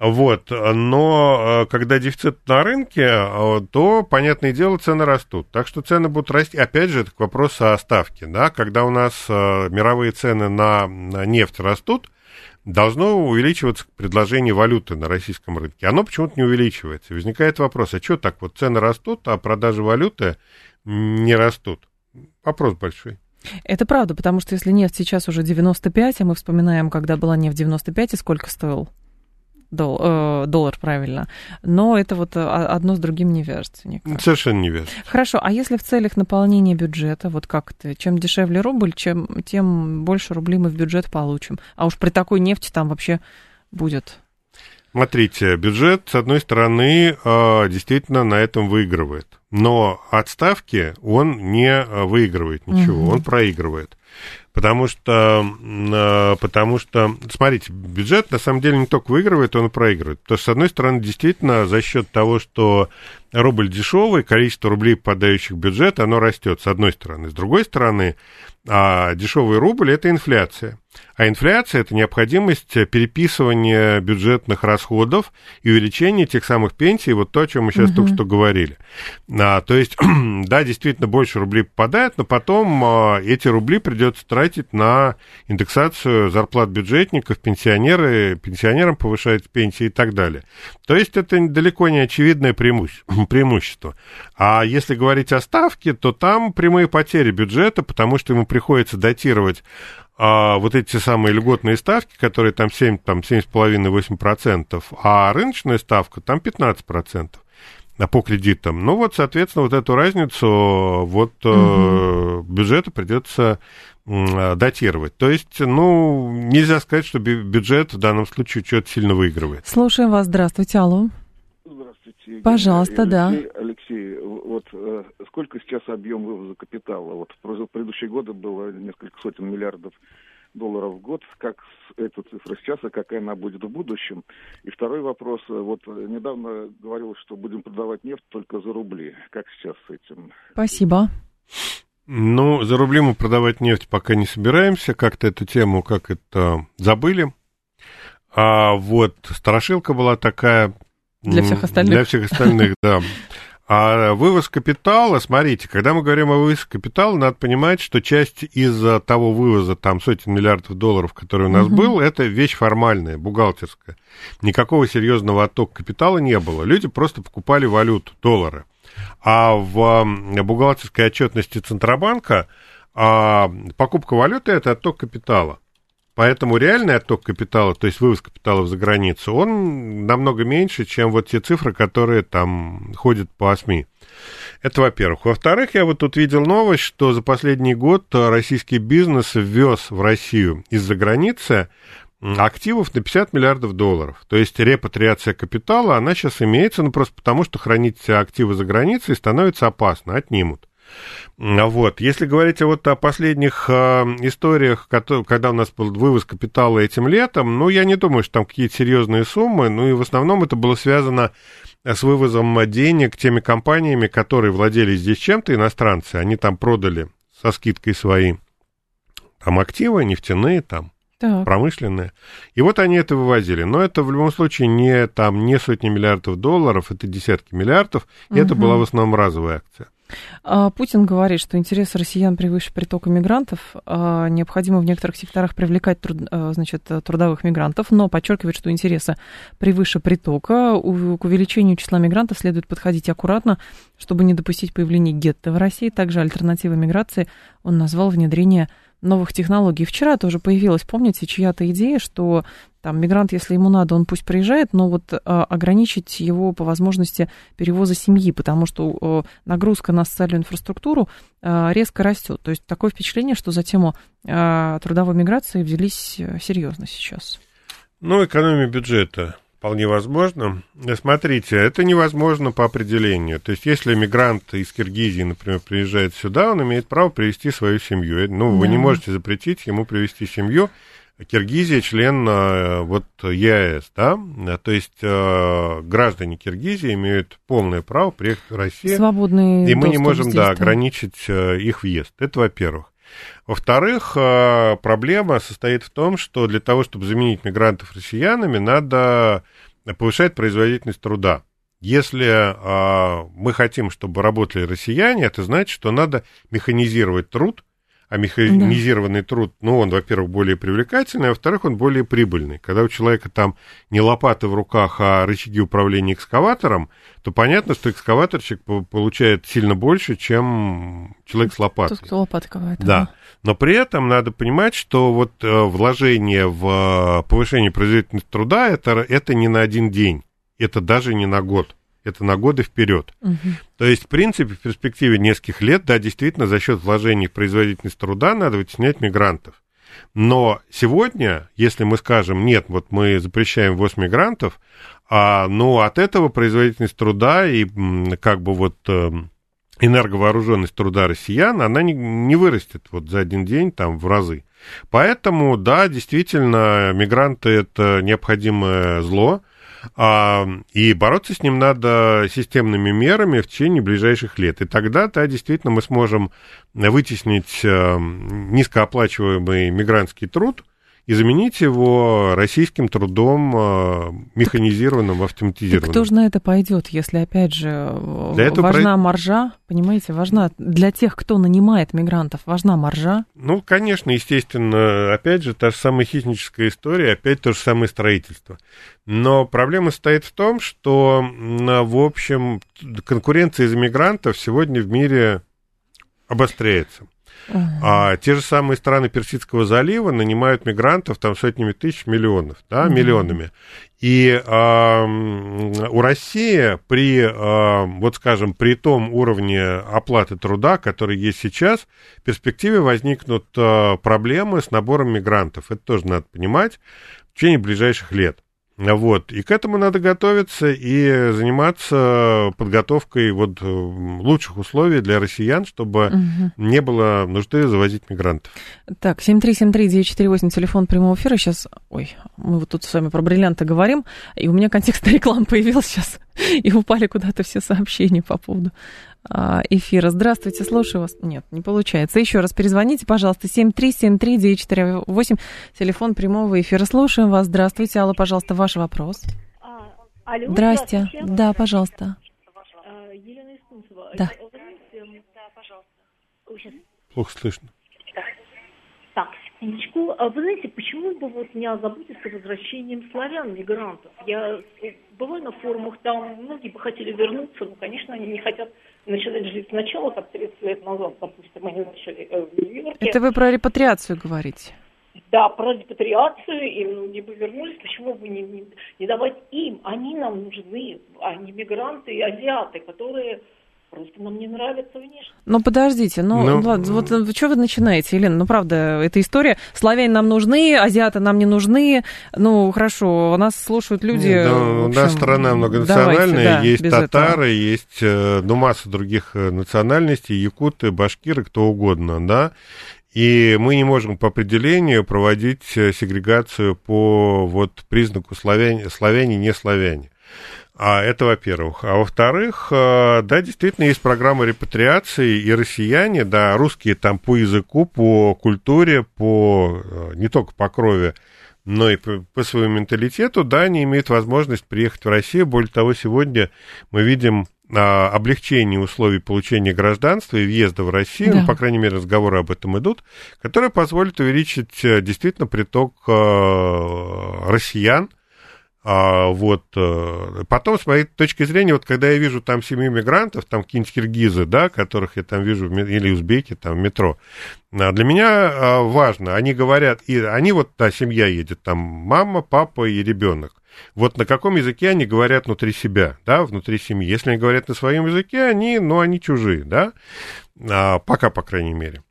B: Вот, но э, когда дефицит на рынке, э, то, понятное дело, цены растут. Так что цены будут расти. Опять же, это к вопросу о ставке. Да? Когда у нас э, мировые цены на, на нефть растут, должно увеличиваться предложение валюты на российском рынке. Оно почему-то не увеличивается. Возникает вопрос, а что так вот цены растут, а продажи валюты не растут? Вопрос большой.
A: Это правда, потому что если нефть сейчас уже 95, а мы вспоминаем, когда была нефть 95 и сколько стоил дол, э, доллар, правильно. Но это вот а, одно с другим не вяжется никак.
B: Совершенно не вяжется.
A: Хорошо, а если в целях наполнения бюджета, вот как то чем дешевле рубль, чем, тем больше рублей мы в бюджет получим. А уж при такой нефти там вообще будет
B: Смотрите, бюджет, с одной стороны, э, действительно на этом выигрывает. Но от ставки он не э, выигрывает ничего, угу. он проигрывает. Потому что, э, потому что, смотрите, бюджет на самом деле не только выигрывает, он и проигрывает. Потому что, с одной стороны, действительно, за счет того, что рубль дешевый, количество рублей, попадающих в бюджет, оно растет, с одной стороны. С другой стороны, а дешевый рубль – это инфляция. А инфляция – это необходимость переписывания бюджетных расходов и увеличения тех самых пенсий, вот то, о чем мы сейчас угу. только что говорили. А, то есть, <clears throat> да, действительно, больше рублей попадает, но потом а, эти рубли придется тратить на индексацию зарплат бюджетников, пенсионеры, пенсионерам повышать пенсии и так далее. То есть, это далеко не очевидное <clears throat> преимущество. А если говорить о ставке, то там прямые потери бюджета, потому что ему приходится датировать а, вот эти самые льготные ставки, которые там 7, там 7,5-8%, а рыночная ставка там 15% по кредитам. Ну вот, соответственно, вот эту разницу вот угу. бюджету придется датировать. То есть, ну, нельзя сказать, что бюджет в данном случае что-то сильно выигрывает.
A: Слушаем вас. Здравствуйте, алло.
E: Здравствуйте.
A: Пожалуйста,
E: Алексей,
A: да.
E: Алексей, вот э, сколько сейчас объем вывоза капитала? Вот в предыдущие годы было несколько сотен миллиардов долларов в год. Как эта цифра сейчас, а какая она будет в будущем? И второй вопрос. Вот недавно говорилось, что будем продавать нефть только за рубли. Как сейчас с этим?
A: Спасибо.
B: Ну, за рубли мы продавать нефть пока не собираемся. Как-то эту тему, как это, забыли. А вот страшилка была такая...
A: Для всех остальных.
B: Для всех остальных, да. <laughs> А вывоз капитала, смотрите, когда мы говорим о вывозе капитала, надо понимать, что часть из того вывоза, там, сотен миллиардов долларов, который у нас угу. был, это вещь формальная, бухгалтерская. Никакого серьезного оттока капитала не было. Люди просто покупали валюту, доллары. А в бухгалтерской отчетности Центробанка а покупка валюты – это отток капитала. Поэтому реальный отток капитала, то есть вывоз капиталов за границу, он намного меньше, чем вот те цифры, которые там ходят по СМИ. Это во-первых. Во-вторых, я вот тут видел новость, что за последний год российский бизнес ввез в Россию из-за границы активов на 50 миллиардов долларов. То есть репатриация капитала, она сейчас имеется, ну просто потому, что хранить активы за границей становится опасно, отнимут. Вот. Если говорить вот о последних э, историях, когда у нас был вывоз капитала этим летом, ну, я не думаю, что там какие-то серьезные суммы, ну, и в основном это было связано с вывозом денег теми компаниями, которые владели здесь чем-то, иностранцы, они там продали со скидкой свои там активы, нефтяные там, так. промышленные. И вот они это вывозили. Но это в любом случае не, там, не сотни миллиардов долларов, это десятки миллиардов, и угу. это была в основном разовая акция.
A: А, Путин говорит, что интересы россиян превыше притока мигрантов. А, необходимо в некоторых секторах привлекать труд, а, значит, трудовых мигрантов, но подчеркивает, что интересы превыше притока. К увеличению числа мигрантов следует подходить аккуратно, чтобы не допустить появления гетто в России. Также альтернативой миграции он назвал внедрение новых технологий. Вчера тоже появилась, помните, чья-то идея, что там мигрант, если ему надо, он пусть приезжает, но вот а, ограничить его по возможности перевоза семьи, потому что а, нагрузка на социальную инфраструктуру а, резко растет. То есть такое впечатление, что за тему а, трудовой миграции взялись э, серьезно сейчас.
B: Ну, экономия бюджета вполне возможно. Смотрите, это невозможно по определению. То есть, если мигрант из Киргизии, например, приезжает сюда, он имеет право привести свою семью. Ну, да. вы не можете запретить ему привести семью. Киргизия член э, вот ЕАЭС, да, то есть э, граждане Киргизии имеют полное право приехать в Россию.
A: Свободные
B: И мы не можем, да, ограничить э, их въезд. Это во-первых. Во-вторых, э, проблема состоит в том, что для того, чтобы заменить мигрантов россиянами, надо повышать производительность труда. Если э, мы хотим, чтобы работали россияне, это значит, что надо механизировать труд, а механизированный да. труд, ну, он, во-первых, более привлекательный, а во-вторых, он более прибыльный. Когда у человека там не лопаты в руках, а рычаги управления экскаватором, то понятно, что экскаваторщик получает сильно больше, чем человек с лопатой.
A: Тот, кто лопатой ковает.
B: Да. Но при этом надо понимать, что вот э, вложение в э, повышение производительности труда это, это не на один день, это даже не на год это на годы вперед. Угу. То есть, в принципе, в перспективе нескольких лет, да, действительно, за счет вложений в производительность труда надо вытеснять мигрантов. Но сегодня, если мы скажем, нет, вот мы запрещаем ввоз мигрантов, а, ну, от этого производительность труда и как бы вот эм, энерговооруженность труда россиян, она не, не вырастет вот за один день там в разы. Поэтому, да, действительно, мигранты – это необходимое зло, и бороться с ним надо системными мерами в течение ближайших лет. И тогда, да, действительно, мы сможем вытеснить э, низкооплачиваемый мигрантский труд – и заменить его российским трудом э, механизированным, автоматизированным.
A: Так кто же на это пойдет, если, опять же, для этого важна про... маржа, понимаете, важна для тех, кто нанимает мигрантов, важна маржа?
B: Ну, конечно, естественно, опять же, та же самая хищническая история, опять то же самое строительство. Но проблема стоит в том, что, в общем, конкуренция из мигрантов сегодня в мире обостряется. А те же самые страны Персидского залива нанимают мигрантов там сотнями тысяч, миллионов, да, миллионами. И а, у России при, а, вот скажем, при том уровне оплаты труда, который есть сейчас, в перспективе возникнут а, проблемы с набором мигрантов. Это тоже надо понимать в течение ближайших лет. Вот. И к этому надо готовиться и заниматься подготовкой вот э, лучших условий для россиян, чтобы угу. не было нужды завозить мигрантов.
A: Так, 7373948, телефон прямого эфира. Сейчас, ой, мы вот тут с вами про бриллианты говорим, и у меня контекст <laughs> рекламы появился сейчас, и упали куда-то все сообщения по поводу эфира. Здравствуйте, слушаю вас. Нет, не получается. Еще раз перезвоните, пожалуйста, 7373948, телефон прямого эфира. Слушаем вас. Здравствуйте, Алла, пожалуйста, ваш вопрос. А, алло, Здрасте. Да, пожалуйста. А, Елена Искунцева. Да.
B: Да, пожалуйста. Плохо слышно.
F: Так, секундочку. А вы знаете, почему бы вот не озаботиться возвращением славян, мигрантов? Я бываю на форумах, там многие бы хотели вернуться, но, конечно, они не хотят начинать жить сначала, как 30 лет назад, допустим, они начали э, в Нью-Йорке.
A: Это вы про репатриацию говорите?
F: Да, про репатриацию, и многие бы вернулись, почему бы не, не, не давать им? Они нам нужны, они мигранты и азиаты, которые Просто нам не нравится внешне.
A: Ну, подождите, ну, ну ладно, вот э, что вы начинаете, Елена? Ну, правда, эта история. Славяне нам нужны, азиаты нам не нужны. Ну, хорошо, нас слушают люди...
B: Ну, общем, у нас страна многонациональная, давайте, да, есть татары, этого. есть, э, ну, масса других э, национальностей, якуты, башкиры, кто угодно, да. И мы не можем по определению проводить сегрегацию по вот признаку славяне, славяне, не славяне. А это во-первых. А во-вторых, э, да, действительно, есть программа репатриации, и россияне, да, русские там по языку, по культуре, по, э, не только по крови, но и по, по своему менталитету, да, они имеют возможность приехать в Россию. Более того, сегодня мы видим а, облегчение условий получения гражданства и въезда в Россию, да. ну, по крайней мере, разговоры об этом идут, которые позволят увеличить э, действительно приток а, россиян, а, вот. Э, потом, с моей точки зрения, вот когда я вижу там семью мигрантов, там какие-нибудь киргизы, да, которых я там вижу, или узбеки там в метро, а, для меня а, важно, они говорят, и они вот, та семья едет, там мама, папа и ребенок. Вот на каком языке они говорят внутри себя, да, внутри семьи. Если они говорят на своем языке, они, ну, они чужие, да, а, пока, по крайней мере.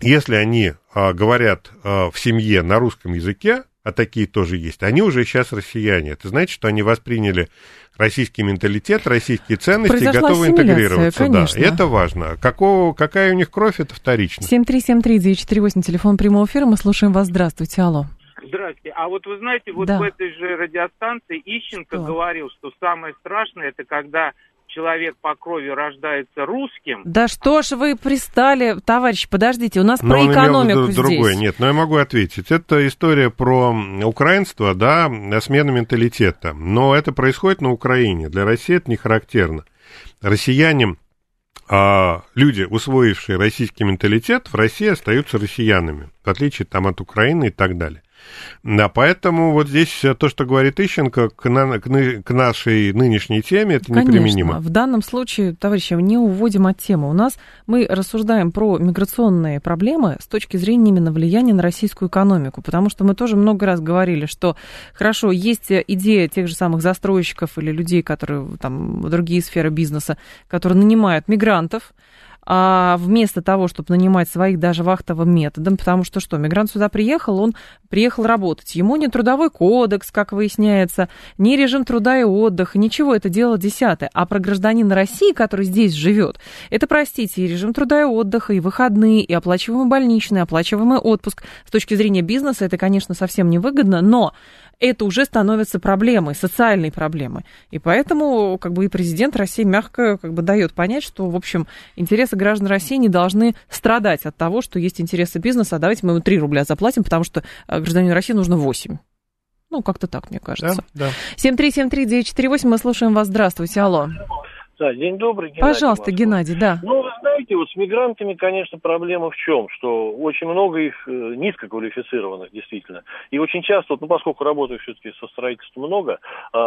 B: Если они а, говорят а, в семье на русском языке, а такие тоже есть, они уже сейчас россияне. Это значит, что они восприняли российский менталитет, российские ценности и готовы интегрироваться. Конечно. Да, это важно. Какого, какая у них кровь, это вторично.
A: 7373948, телефон прямого эфира, мы слушаем вас. Здравствуйте, алло.
G: Здравствуйте. А вот вы знаете, вот да. в этой же радиостанции Ищенко что? говорил, что самое страшное, это когда человек по крови рождается русским.
A: Да что ж вы пристали, товарищ, подождите, у нас но про экономику здесь.
B: другое, нет, но я могу ответить. Это история про украинство, да, смена менталитета, но это происходит на Украине, для России это не характерно. Россияне, а, люди, усвоившие российский менталитет, в России остаются россиянами, в отличие там от Украины и так далее. Да, поэтому вот здесь то, что говорит Ищенко, к, на, к, к нашей нынешней теме, это
A: Конечно.
B: неприменимо.
A: В данном случае, товарищи, не уводим от темы. У нас мы рассуждаем про миграционные проблемы с точки зрения именно влияния на российскую экономику, потому что мы тоже много раз говорили, что хорошо, есть идея тех же самых застройщиков или людей, которые там другие сферы бизнеса, которые нанимают мигрантов, а вместо того, чтобы нанимать своих даже вахтовым методом, потому что что, мигрант сюда приехал, он приехал работать. Ему не трудовой кодекс, как выясняется, не режим труда и отдыха, ничего, это дело десятое. А про гражданина России, который здесь живет, это, простите, и режим труда и отдыха, и выходные, и оплачиваемый больничный, оплачиваемый отпуск. С точки зрения бизнеса это, конечно, совсем невыгодно, но это уже становится проблемой, социальной проблемой. И поэтому как бы и президент России мягко как бы дает понять, что, в общем, интересы граждан России не должны страдать от того, что есть интересы бизнеса, а давайте мы ему 3 рубля заплатим, потому что э, гражданину России нужно 8. Ну, как-то так, мне кажется. Да, да. 7373948, мы слушаем вас. Здравствуйте, алло.
H: Да, день добрый,
A: Геннадий. Пожалуйста, Москва. Геннадий, да.
H: Ну, вы знаете, вот с мигрантами, конечно, проблема в чем? Что очень много их э, низкоквалифицированных, действительно. И очень часто, вот, ну, поскольку работаю все-таки со строительством много, э,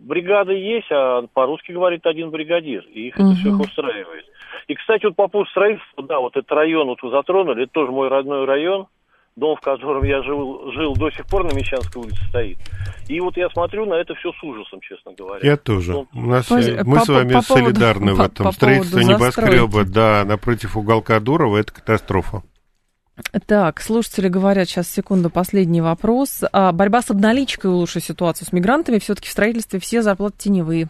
H: бригады есть, а по-русски говорит один бригадир, и их угу. это все устраивает. И, кстати, вот по поводу строительства, да, вот этот район вот вы затронули, это тоже мой родной район, дом, в котором я жил, жил до сих пор на Мещанской улице стоит. И вот я смотрю на это все с ужасом, честно говоря.
B: Я тоже. Ну, У нас, по, мы по, с вами по солидарны поводу, в этом. По, Строительство небоскреба, да, напротив уголка Дурова, это катастрофа.
A: Так, слушатели говорят, сейчас, секунду, последний вопрос. А, борьба с обналичкой улучшит ситуацию с мигрантами. Все-таки в строительстве все зарплаты теневые.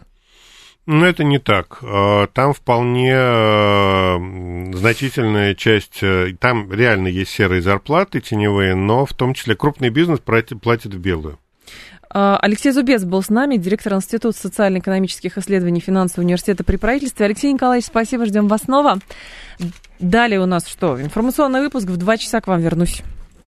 B: Ну, это не так. А, там вполне э, значительная часть, э, там реально есть серые зарплаты теневые, но в том числе крупный бизнес платит в белую.
A: А, Алексей Зубец был с нами, директор Института социально-экономических исследований финансового университета при правительстве. Алексей Николаевич, спасибо, ждем вас снова. Далее у нас что? Информационный выпуск. В два часа к вам вернусь.